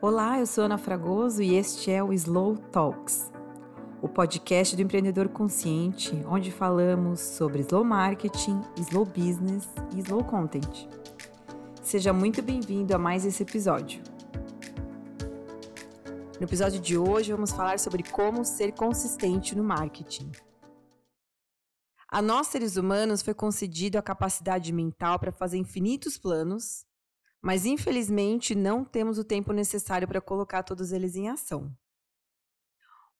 Olá, eu sou Ana Fragoso e este é o Slow Talks, o podcast do empreendedor consciente, onde falamos sobre slow marketing, slow business e slow content. Seja muito bem-vindo a mais esse episódio. No episódio de hoje, vamos falar sobre como ser consistente no marketing. A nós, seres humanos, foi concedido a capacidade mental para fazer infinitos planos mas infelizmente não temos o tempo necessário para colocar todos eles em ação.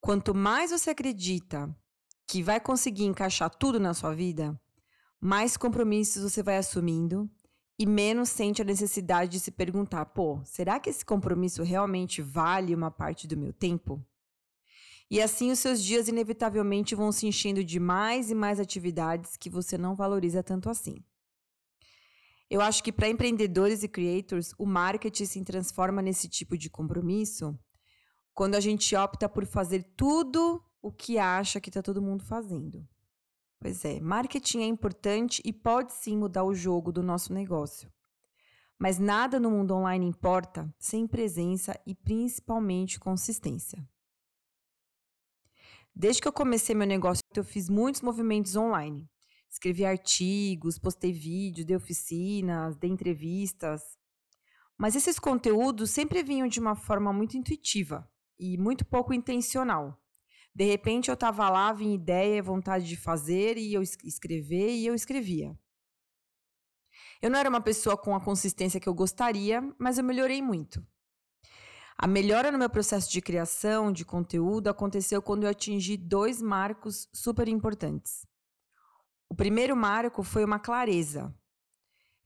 Quanto mais você acredita que vai conseguir encaixar tudo na sua vida, mais compromissos você vai assumindo e menos sente a necessidade de se perguntar: pô, será que esse compromisso realmente vale uma parte do meu tempo? E assim os seus dias inevitavelmente vão se enchendo de mais e mais atividades que você não valoriza tanto assim. Eu acho que para empreendedores e creators, o marketing se transforma nesse tipo de compromisso quando a gente opta por fazer tudo o que acha que está todo mundo fazendo. Pois é, marketing é importante e pode sim mudar o jogo do nosso negócio. Mas nada no mundo online importa sem presença e principalmente consistência. Desde que eu comecei meu negócio, eu fiz muitos movimentos online escrevi artigos, postei vídeos, dei oficinas, dei entrevistas. Mas esses conteúdos sempre vinham de uma forma muito intuitiva e muito pouco intencional. De repente eu estava lá, vinha ideia, vontade de fazer e eu escrever e eu escrevia. Eu não era uma pessoa com a consistência que eu gostaria, mas eu melhorei muito. A melhora no meu processo de criação de conteúdo aconteceu quando eu atingi dois marcos super importantes. O primeiro marco foi uma clareza.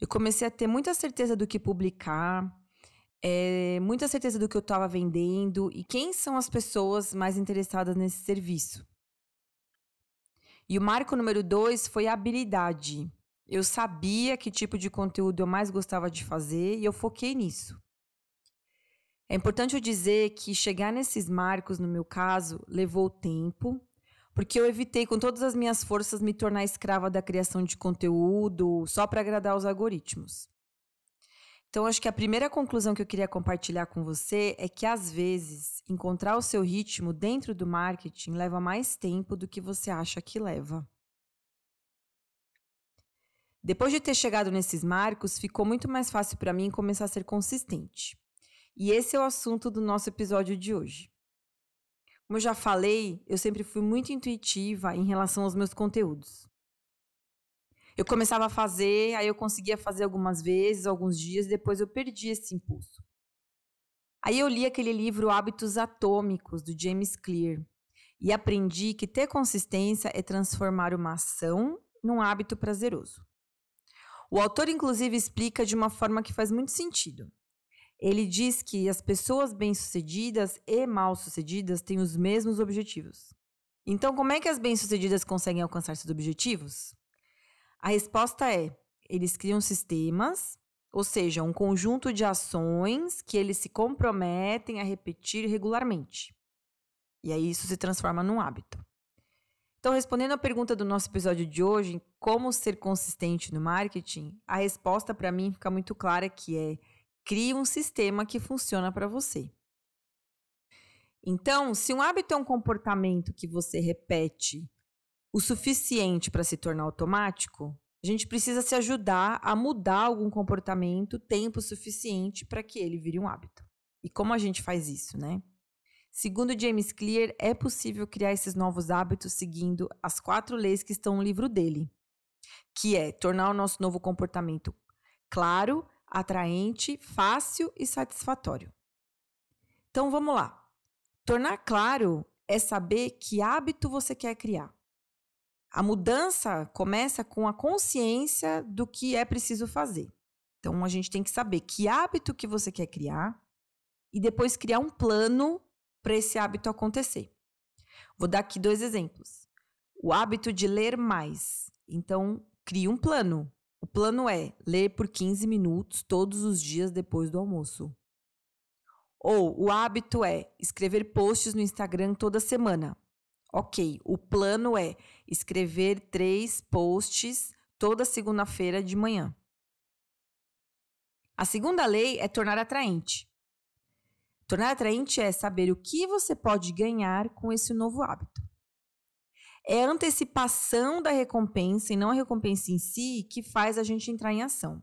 Eu comecei a ter muita certeza do que publicar, é, muita certeza do que eu estava vendendo e quem são as pessoas mais interessadas nesse serviço. E o marco número dois foi a habilidade. Eu sabia que tipo de conteúdo eu mais gostava de fazer e eu foquei nisso. É importante eu dizer que chegar nesses marcos, no meu caso, levou tempo, porque eu evitei com todas as minhas forças me tornar escrava da criação de conteúdo só para agradar os algoritmos. Então, acho que a primeira conclusão que eu queria compartilhar com você é que, às vezes, encontrar o seu ritmo dentro do marketing leva mais tempo do que você acha que leva. Depois de ter chegado nesses marcos, ficou muito mais fácil para mim começar a ser consistente. E esse é o assunto do nosso episódio de hoje. Como eu já falei, eu sempre fui muito intuitiva em relação aos meus conteúdos. Eu começava a fazer, aí eu conseguia fazer algumas vezes, alguns dias, depois eu perdi esse impulso. Aí eu li aquele livro Hábitos Atômicos, do James Clear, e aprendi que ter consistência é transformar uma ação num hábito prazeroso. O autor, inclusive, explica de uma forma que faz muito sentido. Ele diz que as pessoas bem-sucedidas e mal-sucedidas têm os mesmos objetivos. Então, como é que as bem-sucedidas conseguem alcançar seus objetivos? A resposta é: eles criam sistemas, ou seja, um conjunto de ações que eles se comprometem a repetir regularmente. E aí isso se transforma num hábito. Então, respondendo à pergunta do nosso episódio de hoje, como ser consistente no marketing, a resposta para mim fica muito clara que é Crie um sistema que funciona para você. Então, se um hábito é um comportamento que você repete o suficiente para se tornar automático, a gente precisa se ajudar a mudar algum comportamento tempo suficiente para que ele vire um hábito. E como a gente faz isso, né? Segundo James Clear, é possível criar esses novos hábitos seguindo as quatro leis que estão no livro dele, que é tornar o nosso novo comportamento claro, atraente, fácil e satisfatório. Então vamos lá. Tornar claro é saber que hábito você quer criar. A mudança começa com a consciência do que é preciso fazer. Então a gente tem que saber que hábito que você quer criar e depois criar um plano para esse hábito acontecer. Vou dar aqui dois exemplos. O hábito de ler mais. Então, crie um plano. O plano é ler por 15 minutos todos os dias depois do almoço. Ou o hábito é escrever posts no Instagram toda semana. Ok, o plano é escrever três posts toda segunda-feira de manhã. A segunda lei é tornar atraente. Tornar atraente é saber o que você pode ganhar com esse novo hábito. É a antecipação da recompensa e não a recompensa em si que faz a gente entrar em ação.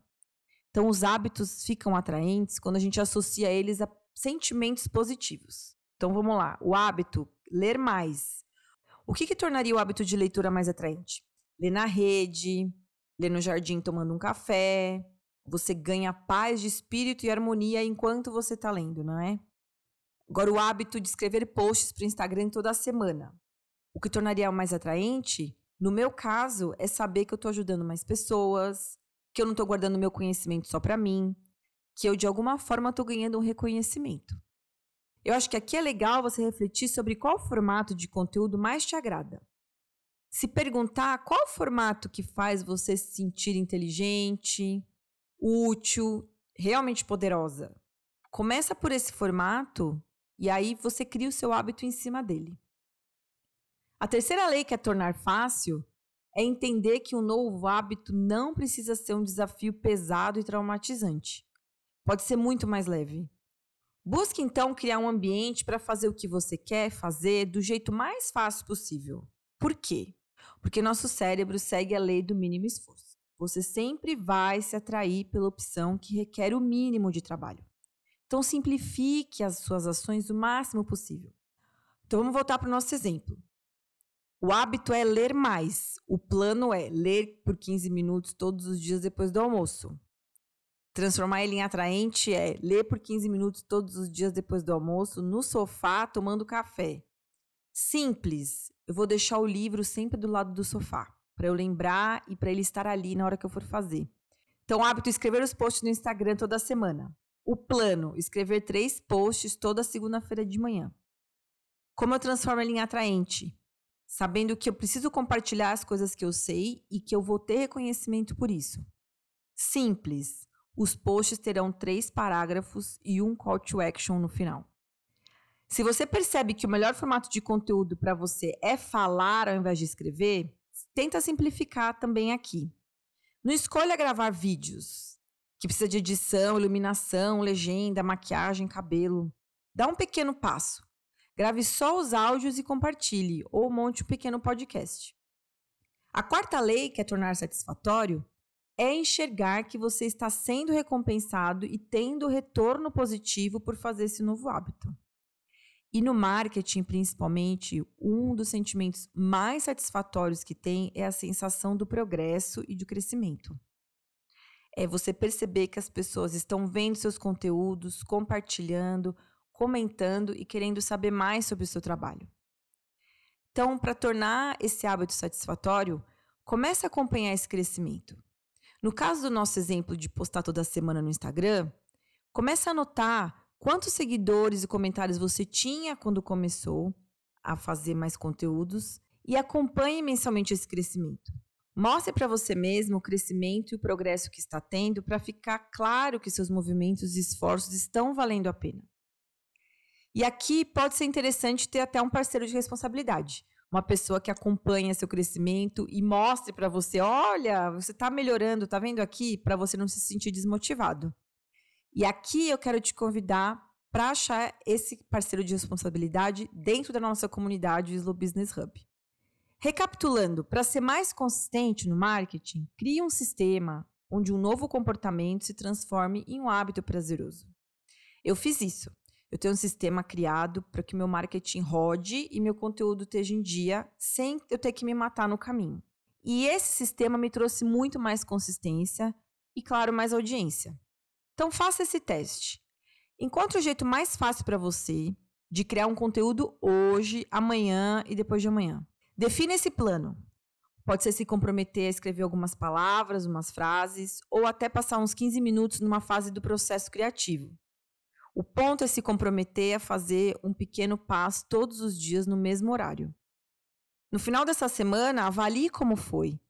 Então, os hábitos ficam atraentes quando a gente associa eles a sentimentos positivos. Então, vamos lá. O hábito, ler mais. O que, que tornaria o hábito de leitura mais atraente? Ler na rede, ler no jardim tomando um café. Você ganha paz de espírito e harmonia enquanto você está lendo, não é? Agora, o hábito de escrever posts para o Instagram toda semana. O que tornaria mais atraente, no meu caso, é saber que eu estou ajudando mais pessoas, que eu não estou guardando meu conhecimento só para mim, que eu de alguma forma estou ganhando um reconhecimento. Eu acho que aqui é legal você refletir sobre qual formato de conteúdo mais te agrada. Se perguntar qual formato que faz você se sentir inteligente, útil, realmente poderosa. Começa por esse formato e aí você cria o seu hábito em cima dele. A terceira lei que é tornar fácil é entender que um novo hábito não precisa ser um desafio pesado e traumatizante. Pode ser muito mais leve. Busque então criar um ambiente para fazer o que você quer fazer do jeito mais fácil possível. Por quê? Porque nosso cérebro segue a lei do mínimo esforço. Você sempre vai se atrair pela opção que requer o mínimo de trabalho. Então simplifique as suas ações o máximo possível. Então vamos voltar para o nosso exemplo. O hábito é ler mais. O plano é ler por 15 minutos todos os dias depois do almoço. Transformar ele em atraente é ler por 15 minutos todos os dias depois do almoço, no sofá, tomando café. Simples. Eu vou deixar o livro sempre do lado do sofá, para eu lembrar e para ele estar ali na hora que eu for fazer. Então, hábito escrever os posts no Instagram toda semana. O plano, escrever três posts toda segunda-feira de manhã. Como eu transformo ele em atraente? Sabendo que eu preciso compartilhar as coisas que eu sei e que eu vou ter reconhecimento por isso. Simples. Os posts terão três parágrafos e um call to action no final. Se você percebe que o melhor formato de conteúdo para você é falar ao invés de escrever, tenta simplificar também aqui. Não escolha gravar vídeos, que precisa de edição, iluminação, legenda, maquiagem, cabelo. Dá um pequeno passo. Grave só os áudios e compartilhe, ou monte um pequeno podcast. A quarta lei, que é tornar satisfatório, é enxergar que você está sendo recompensado e tendo retorno positivo por fazer esse novo hábito. E no marketing, principalmente, um dos sentimentos mais satisfatórios que tem é a sensação do progresso e do crescimento. É você perceber que as pessoas estão vendo seus conteúdos, compartilhando, comentando e querendo saber mais sobre o seu trabalho. Então, para tornar esse hábito satisfatório, comece a acompanhar esse crescimento. No caso do nosso exemplo de postar toda semana no Instagram, comece a anotar quantos seguidores e comentários você tinha quando começou a fazer mais conteúdos e acompanhe mensalmente esse crescimento. Mostre para você mesmo o crescimento e o progresso que está tendo para ficar claro que seus movimentos e esforços estão valendo a pena. E aqui pode ser interessante ter até um parceiro de responsabilidade. Uma pessoa que acompanha seu crescimento e mostre para você: olha, você está melhorando, está vendo aqui? Para você não se sentir desmotivado. E aqui eu quero te convidar para achar esse parceiro de responsabilidade dentro da nossa comunidade Slow Business Hub. Recapitulando, para ser mais consistente no marketing, crie um sistema onde um novo comportamento se transforme em um hábito prazeroso. Eu fiz isso. Eu tenho um sistema criado para que meu marketing rode e meu conteúdo esteja em dia sem eu ter que me matar no caminho. E esse sistema me trouxe muito mais consistência e, claro, mais audiência. Então faça esse teste. Encontre o jeito mais fácil para você de criar um conteúdo hoje, amanhã e depois de amanhã. Defina esse plano. Pode ser se comprometer a escrever algumas palavras, umas frases, ou até passar uns 15 minutos numa fase do processo criativo. O ponto é se comprometer a fazer um pequeno passo todos os dias no mesmo horário. No final dessa semana, avalie como foi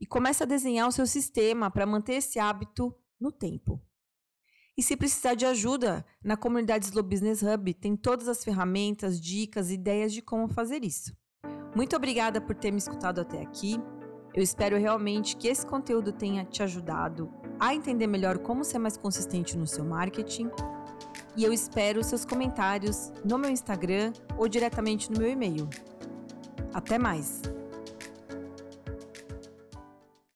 e comece a desenhar o seu sistema para manter esse hábito no tempo. E se precisar de ajuda, na comunidade Slow Business Hub tem todas as ferramentas, dicas e ideias de como fazer isso. Muito obrigada por ter me escutado até aqui. Eu espero realmente que esse conteúdo tenha te ajudado a entender melhor como ser mais consistente no seu marketing e eu espero seus comentários no meu Instagram ou diretamente no meu e-mail. Até mais!